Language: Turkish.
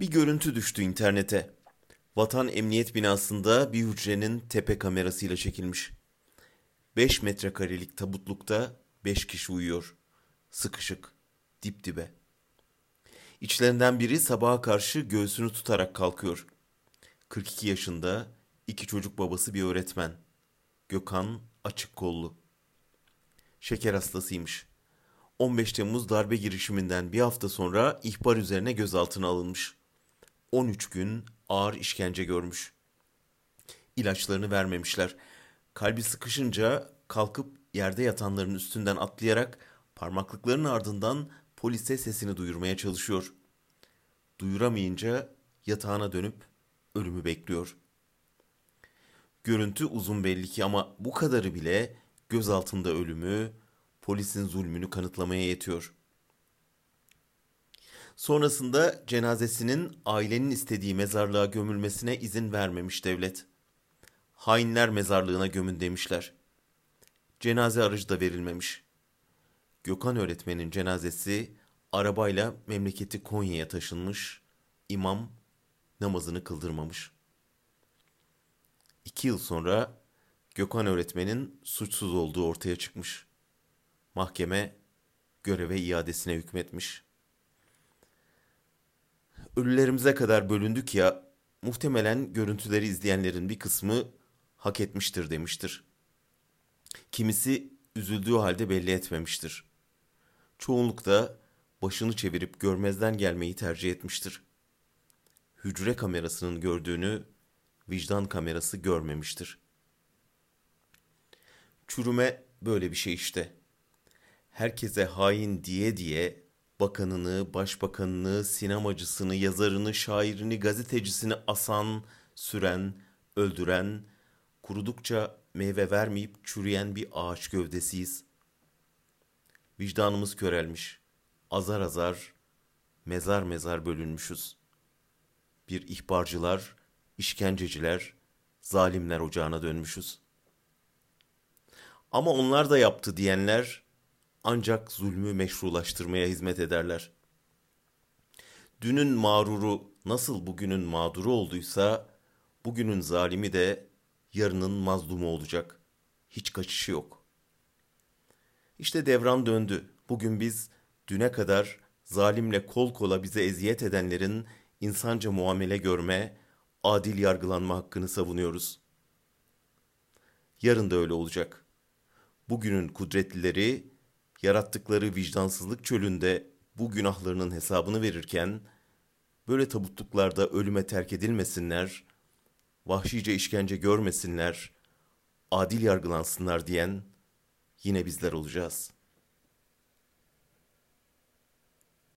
Bir görüntü düştü internete. Vatan Emniyet binasında bir hücrenin tepe kamerasıyla çekilmiş. 5 metrekarelik tabutlukta 5 kişi uyuyor. Sıkışık, dip dibe. İçlerinden biri sabaha karşı göğsünü tutarak kalkıyor. 42 yaşında, iki çocuk babası bir öğretmen. Gökhan açık kollu. Şeker hastasıymış. 15 Temmuz darbe girişiminden bir hafta sonra ihbar üzerine gözaltına alınmış. 13 gün ağır işkence görmüş. İlaçlarını vermemişler. Kalbi sıkışınca kalkıp yerde yatanların üstünden atlayarak parmaklıklarının ardından polise sesini duyurmaya çalışıyor. Duyuramayınca yatağına dönüp ölümü bekliyor. Görüntü uzun belli ki ama bu kadarı bile gözaltında ölümü, polisin zulmünü kanıtlamaya yetiyor. Sonrasında cenazesinin ailenin istediği mezarlığa gömülmesine izin vermemiş devlet. Hainler mezarlığına gömün demişler. Cenaze aracı da verilmemiş. Gökhan öğretmenin cenazesi arabayla memleketi Konya'ya taşınmış, imam namazını kıldırmamış. İki yıl sonra Gökhan öğretmenin suçsuz olduğu ortaya çıkmış. Mahkeme göreve iadesine hükmetmiş. Ölülerimize kadar bölündük ya, muhtemelen görüntüleri izleyenlerin bir kısmı hak etmiştir demiştir. Kimisi üzüldüğü halde belli etmemiştir. Çoğunluk da başını çevirip görmezden gelmeyi tercih etmiştir. Hücre kamerasının gördüğünü vicdan kamerası görmemiştir. Çürüme böyle bir şey işte. Herkese hain diye diye bakanını, başbakanını, sinemacısını, yazarını, şairini, gazetecisini asan, süren, öldüren, kurudukça meyve vermeyip çürüyen bir ağaç gövdesiyiz. Vicdanımız körelmiş. Azar azar, mezar mezar bölünmüşüz. Bir ihbarcılar, işkenceciler, zalimler ocağına dönmüşüz. Ama onlar da yaptı diyenler ancak zulmü meşrulaştırmaya hizmet ederler. Dünün mağruru nasıl bugünün mağduru olduysa, bugünün zalimi de yarının mazlumu olacak. Hiç kaçışı yok. İşte devran döndü. Bugün biz düne kadar zalimle kol kola bize eziyet edenlerin insanca muamele görme, adil yargılanma hakkını savunuyoruz. Yarın da öyle olacak. Bugünün kudretlileri yarattıkları vicdansızlık çölünde bu günahlarının hesabını verirken böyle tabutluklarda ölüme terk edilmesinler, vahşice işkence görmesinler, adil yargılansınlar diyen yine bizler olacağız.''